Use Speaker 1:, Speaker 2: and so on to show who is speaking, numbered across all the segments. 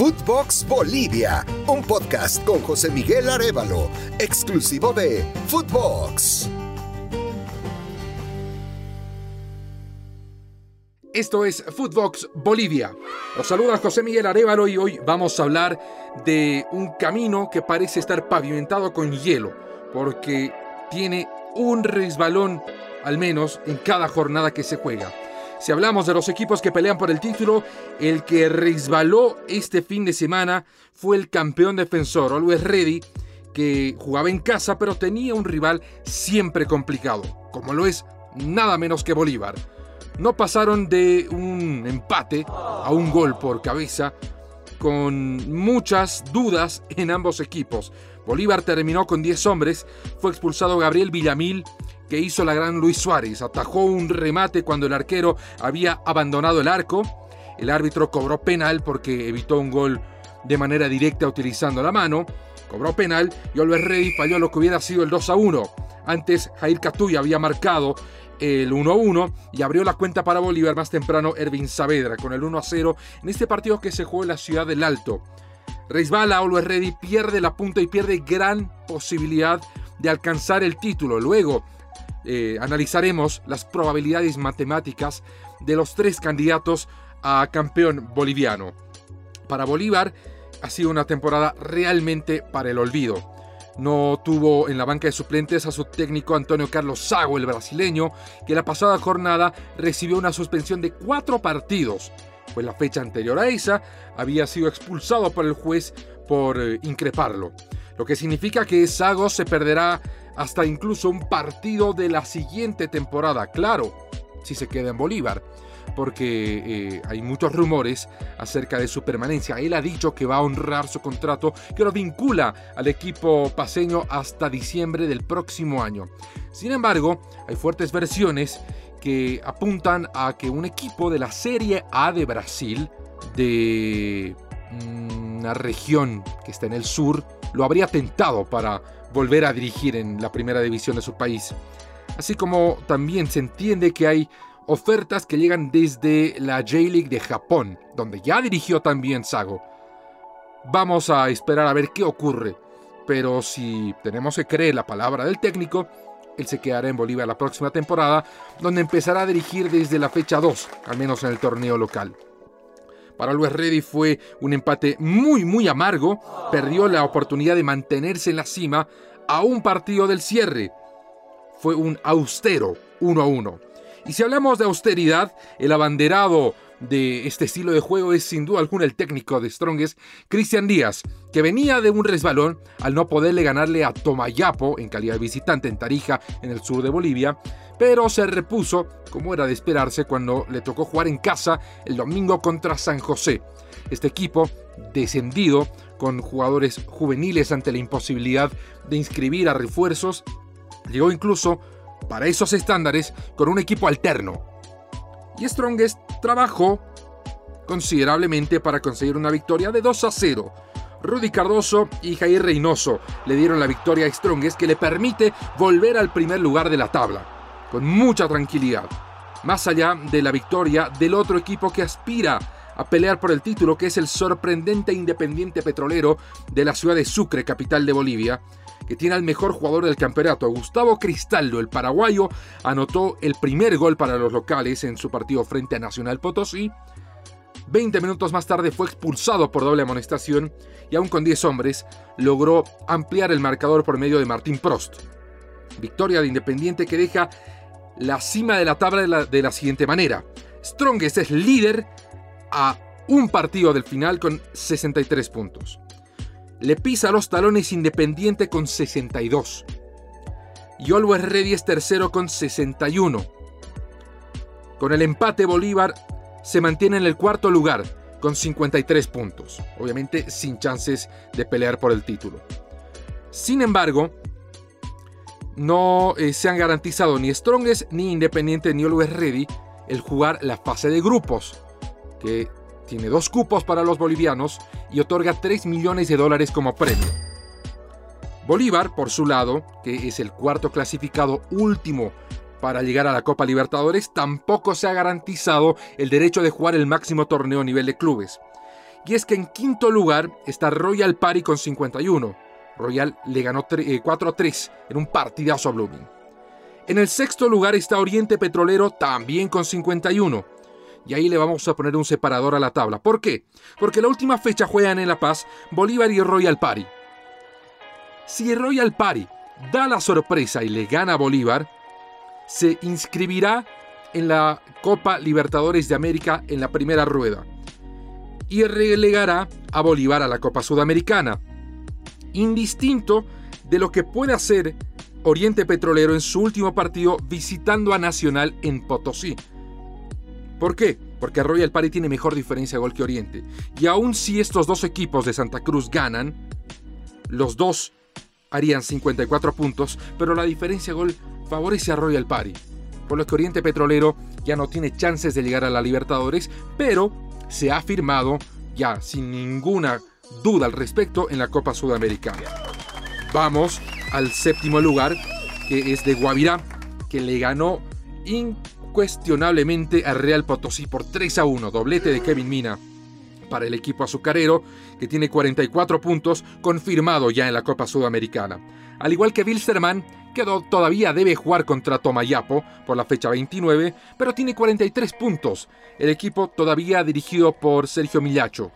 Speaker 1: Footbox Bolivia, un podcast con José Miguel Arevalo, exclusivo de Footbox.
Speaker 2: Esto es Footbox Bolivia. Los saluda José Miguel Arevalo y hoy vamos a hablar de un camino que parece estar pavimentado con hielo, porque tiene un resbalón al menos en cada jornada que se juega. Si hablamos de los equipos que pelean por el título, el que resbaló este fin de semana fue el campeón defensor, Always Ready, que jugaba en casa pero tenía un rival siempre complicado, como lo es nada menos que Bolívar. No pasaron de un empate a un gol por cabeza, con muchas dudas en ambos equipos. Bolívar terminó con 10 hombres, fue expulsado Gabriel Villamil que hizo la gran Luis Suárez. Atajó un remate cuando el arquero había abandonado el arco. El árbitro cobró penal porque evitó un gol de manera directa utilizando la mano. Cobró penal y Oliver Ready falló lo que hubiera sido el 2 a 1. Antes Jair Catuya había marcado el 1-1 y abrió la cuenta para Bolívar más temprano Ervin Saavedra con el 1-0 en este partido que se jugó en la ciudad del Alto. Reisbala, Always Ready pierde la punta y pierde gran posibilidad de alcanzar el título. Luego eh, analizaremos las probabilidades matemáticas de los tres candidatos a campeón boliviano. Para Bolívar ha sido una temporada realmente para el olvido. No tuvo en la banca de suplentes a su técnico Antonio Carlos Sago, el brasileño, que la pasada jornada recibió una suspensión de cuatro partidos. Pues la fecha anterior a esa había sido expulsado por el juez por eh, increparlo. Lo que significa que Sago se perderá hasta incluso un partido de la siguiente temporada, claro, si se queda en Bolívar, porque eh, hay muchos rumores acerca de su permanencia. Él ha dicho que va a honrar su contrato que lo vincula al equipo paseño hasta diciembre del próximo año. Sin embargo, hay fuertes versiones que apuntan a que un equipo de la Serie A de Brasil, de una región que está en el sur, lo habría tentado para volver a dirigir en la primera división de su país. Así como también se entiende que hay ofertas que llegan desde la J-League de Japón, donde ya dirigió también Sago. Vamos a esperar a ver qué ocurre, pero si tenemos que creer la palabra del técnico, él se quedará en Bolivia la próxima temporada, donde empezará a dirigir desde la fecha 2, al menos en el torneo local. Para Luis Reddy fue un empate muy muy amargo, perdió la oportunidad de mantenerse en la cima a un partido del cierre. Fue un austero 1 a 1. Y si hablamos de austeridad, el abanderado de este estilo de juego es sin duda alguna el técnico de Strongest, Cristian Díaz, que venía de un resbalón al no poderle ganarle a Tomayapo en calidad de visitante en Tarija, en el sur de Bolivia, pero se repuso, como era de esperarse, cuando le tocó jugar en casa el domingo contra San José. Este equipo, descendido, con jugadores juveniles ante la imposibilidad de inscribir a refuerzos, llegó incluso, para esos estándares, con un equipo alterno. Y Strongest trabajó considerablemente para conseguir una victoria de 2 a 0. Rudy Cardoso y Jair Reynoso le dieron la victoria a Strongest que le permite volver al primer lugar de la tabla con mucha tranquilidad, más allá de la victoria del otro equipo que aspira a pelear por el título, que es el sorprendente Independiente Petrolero de la ciudad de Sucre, capital de Bolivia, que tiene al mejor jugador del campeonato, Gustavo Cristaldo, el paraguayo, anotó el primer gol para los locales en su partido frente a Nacional Potosí. 20 minutos más tarde fue expulsado por doble amonestación y aún con 10 hombres logró ampliar el marcador por medio de Martín Prost. Victoria de Independiente que deja la cima de la tabla de la, siguiente manera. Strongest es líder a un partido del final con 63 puntos. Le pisa los talones Independiente con 62. Y Always Ready es tercero con 61. Con el empate Bolívar se mantiene en el cuarto lugar con 53 puntos. Obviamente sin chances de pelear por el título. Sin embargo, no eh, se han garantizado ni Strongest, ni Independiente, ni Always Ready el jugar la fase de grupos, que tiene dos cupos para los bolivianos y otorga 3 millones de dólares como premio. Bolívar, por su lado, que es el cuarto clasificado último para llegar a la Copa Libertadores, tampoco se ha garantizado el derecho de jugar el máximo torneo a nivel de clubes. Y es que en quinto lugar está Royal Party con 51. Royal le ganó 4-3 eh, en un partidazo a Blooming. En el sexto lugar está Oriente Petrolero también con 51. Y ahí le vamos a poner un separador a la tabla. ¿Por qué? Porque la última fecha juegan en La Paz Bolívar y Royal Party. Si Royal Party da la sorpresa y le gana a Bolívar, se inscribirá en la Copa Libertadores de América en la primera rueda y relegará a Bolívar a la Copa Sudamericana, indistinto de lo que puede hacer Oriente Petrolero en su último partido visitando a Nacional en Potosí. ¿Por qué? Porque Royal Party tiene mejor diferencia de gol que Oriente. Y aun si estos dos equipos de Santa Cruz ganan, los dos harían 54 puntos, pero la diferencia de gol favorece a Royal Party. Por lo que Oriente Petrolero ya no tiene chances de llegar a la Libertadores, pero se ha firmado ya sin ninguna duda al respecto en la Copa Sudamericana. Vamos al séptimo lugar, que es de Guavirá, que le ganó incuestionablemente a Real Potosí por 3 a 1, doblete de Kevin Mina para el equipo azucarero, que tiene 44 puntos, confirmado ya en la Copa Sudamericana. Al igual que Wilstermann, que todavía debe jugar contra Tomayapo por la fecha 29, pero tiene 43 puntos, el equipo todavía dirigido por Sergio Millacho.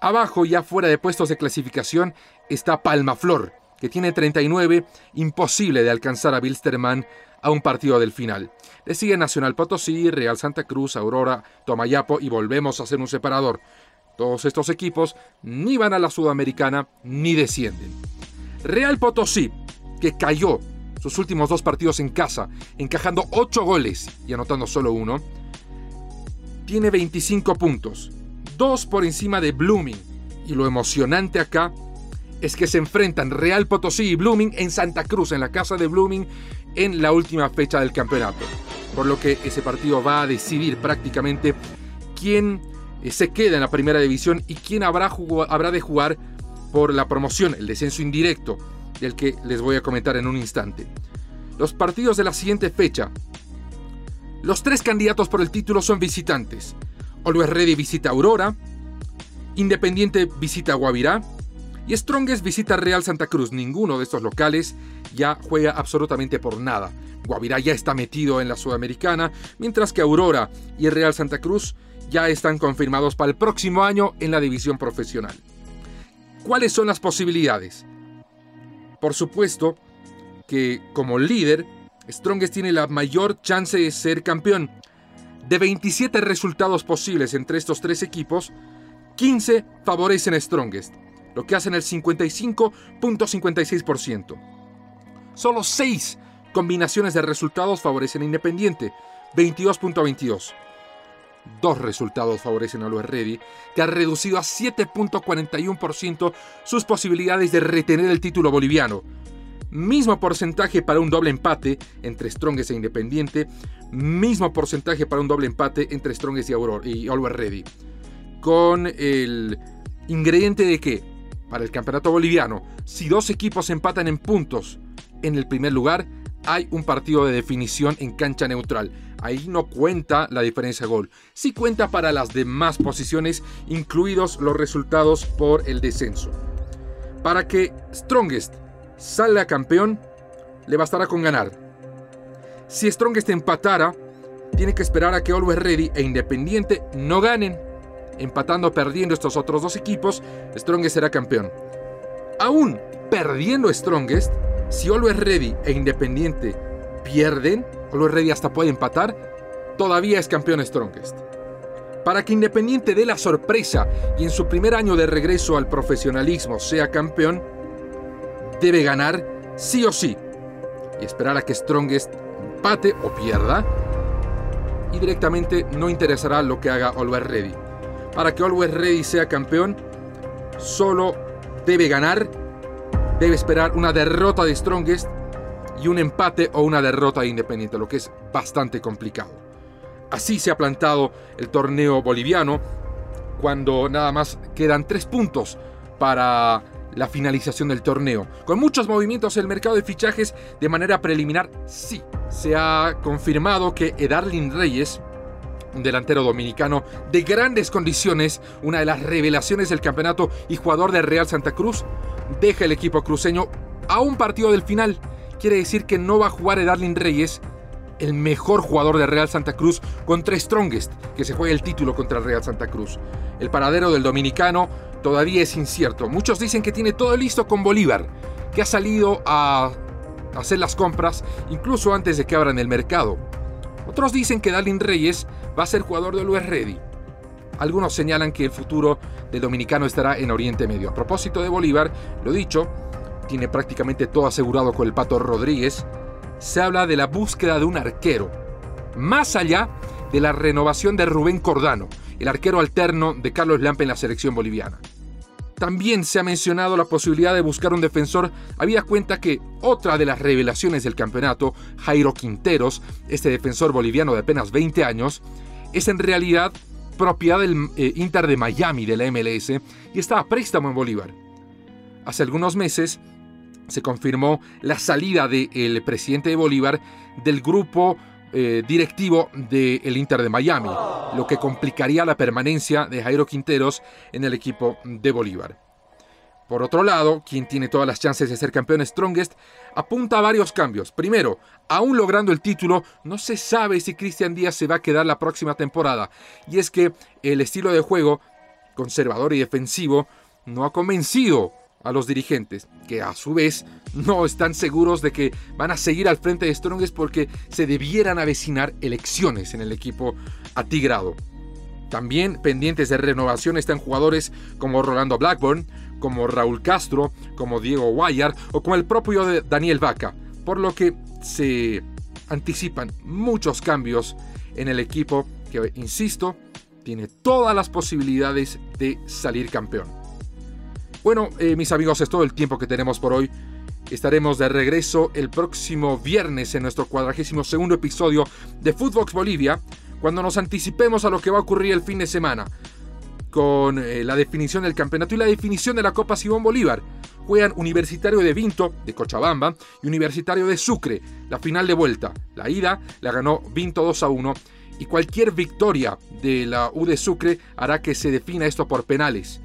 Speaker 2: Abajo, ya fuera de puestos de clasificación, está Palmaflor, que tiene 39, imposible de alcanzar a Wilstermann a un partido del final. Le sigue Nacional Potosí, Real Santa Cruz, Aurora, Tomayapo y volvemos a hacer un separador. Todos estos equipos ni van a la Sudamericana ni descienden. Real Potosí, que cayó sus últimos dos partidos en casa, encajando 8 goles y anotando solo uno, tiene 25 puntos, dos por encima de Blooming. Y lo emocionante acá es que se enfrentan Real Potosí y Blooming en Santa Cruz, en la casa de Blooming, en la última fecha del campeonato. Por lo que ese partido va a decidir prácticamente quién eh, se queda en la primera división y quién habrá, habrá de jugar por la promoción, el descenso indirecto, del que les voy a comentar en un instante. Los partidos de la siguiente fecha. Los tres candidatos por el título son visitantes. Always Ready visita Aurora, Independiente visita Guavirá y Strongest visita Real Santa Cruz. Ninguno de estos locales ya juega absolutamente por nada. Guavirá ya está metido en la Sudamericana, mientras que Aurora y Real Santa Cruz ya están confirmados para el próximo año en la división profesional. ¿Cuáles son las posibilidades? Por supuesto que como líder, Strongest tiene la mayor chance de ser campeón. De 27 resultados posibles entre estos tres equipos, 15 favorecen a Strongest, lo que hacen el 55.56%. Solo 6 combinaciones de resultados favorecen a Independiente, 22.22. Dos resultados favorecen a Luis Ready, que ha reducido a 7.41% sus posibilidades de retener el título boliviano. Mismo porcentaje para un doble empate entre Strongest e Independiente. Mismo porcentaje para un doble empate entre Strongest y, Aurora, y Ready. Con el ingrediente de que, para el campeonato boliviano, si dos equipos empatan en puntos en el primer lugar, hay un partido de definición en cancha neutral. Ahí no cuenta la diferencia de gol. Sí cuenta para las demás posiciones, incluidos los resultados por el descenso. Para que Strongest salga campeón, le bastará con ganar. Si Strongest empatara, tiene que esperar a que Always Ready e Independiente no ganen. Empatando o perdiendo estos otros dos equipos, Strongest será campeón. Aún perdiendo Strongest, si Always Ready e Independiente pierden, Always Ready hasta puede empatar, todavía es campeón Strongest. Para que Independiente dé la sorpresa y en su primer año de regreso al profesionalismo sea campeón, debe ganar sí o sí y esperar a que Strongest empate o pierda y directamente no interesará lo que haga Always Ready. Para que Always Ready sea campeón, solo debe ganar debe esperar una derrota de Strongest y un empate o una derrota de Independiente, lo que es bastante complicado. Así se ha plantado el torneo boliviano cuando nada más quedan tres puntos para la finalización del torneo. Con muchos movimientos en el mercado de fichajes de manera preliminar, sí, se ha confirmado que Edarlin Reyes un delantero dominicano de grandes condiciones, una de las revelaciones del campeonato y jugador de Real Santa Cruz, deja el equipo cruceño a un partido del final. Quiere decir que no va a jugar Darlin Reyes, el mejor jugador de Real Santa Cruz, contra Strongest, que se juega el título contra el Real Santa Cruz. El paradero del dominicano todavía es incierto. Muchos dicen que tiene todo listo con Bolívar, que ha salido a hacer las compras incluso antes de que abran el mercado. Otros dicen que Darlin Reyes va a ser jugador del US Ready. Algunos señalan que el futuro del dominicano estará en Oriente Medio. A propósito de Bolívar, lo dicho, tiene prácticamente todo asegurado con el Pato Rodríguez. Se habla de la búsqueda de un arquero, más allá de la renovación de Rubén Cordano, el arquero alterno de Carlos Lampe en la selección boliviana. También se ha mencionado la posibilidad de buscar un defensor, habida cuenta que otra de las revelaciones del campeonato, Jairo Quinteros, este defensor boliviano de apenas 20 años, es en realidad propiedad del eh, Inter de Miami de la MLS y está a préstamo en Bolívar. Hace algunos meses se confirmó la salida del presidente de Bolívar del grupo eh, directivo del Inter de Miami, lo que complicaría la permanencia de Jairo Quinteros en el equipo de Bolívar. Por otro lado, quien tiene todas las chances de ser campeón Strongest apunta a varios cambios. Primero, aún logrando el título, no se sabe si Cristian Díaz se va a quedar la próxima temporada. Y es que el estilo de juego, conservador y defensivo, no ha convencido a los dirigentes, que a su vez no están seguros de que van a seguir al frente de Strongest porque se debieran avecinar elecciones en el equipo atigrado. También pendientes de renovación están jugadores como Rolando Blackburn, como Raúl Castro, como Diego Guayar o como el propio Daniel Vaca, por lo que se anticipan muchos cambios en el equipo que, insisto, tiene todas las posibilidades de salir campeón. Bueno, eh, mis amigos, es todo el tiempo que tenemos por hoy. Estaremos de regreso el próximo viernes en nuestro cuadragésimo segundo episodio de Footbox Bolivia, cuando nos anticipemos a lo que va a ocurrir el fin de semana, con eh, la definición del campeonato y la definición de la Copa Simón Bolívar. Juegan Universitario de Vinto, de Cochabamba, y Universitario de Sucre, la final de vuelta. La ida la ganó Vinto 2 a 1, y cualquier victoria de la U de Sucre hará que se defina esto por penales.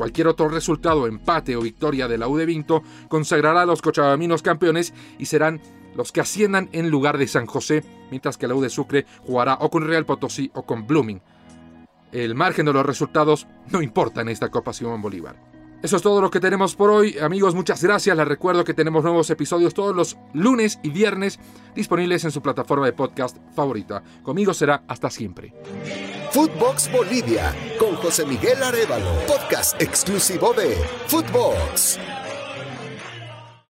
Speaker 2: Cualquier otro resultado, empate o victoria de la U de Vinto, consagrará a los cochabaminos campeones y serán los que asciendan en lugar de San José, mientras que la U de Sucre jugará o con Real Potosí o con Blooming. El margen de los resultados no importa en esta Copa Simón Bolívar. Eso es todo lo que tenemos por hoy. Amigos, muchas gracias. Les recuerdo que tenemos nuevos episodios todos los lunes y viernes disponibles en su plataforma de podcast favorita. Conmigo será hasta siempre.
Speaker 1: Footbox Bolivia con José Miguel Arevalo, podcast exclusivo de Footbox.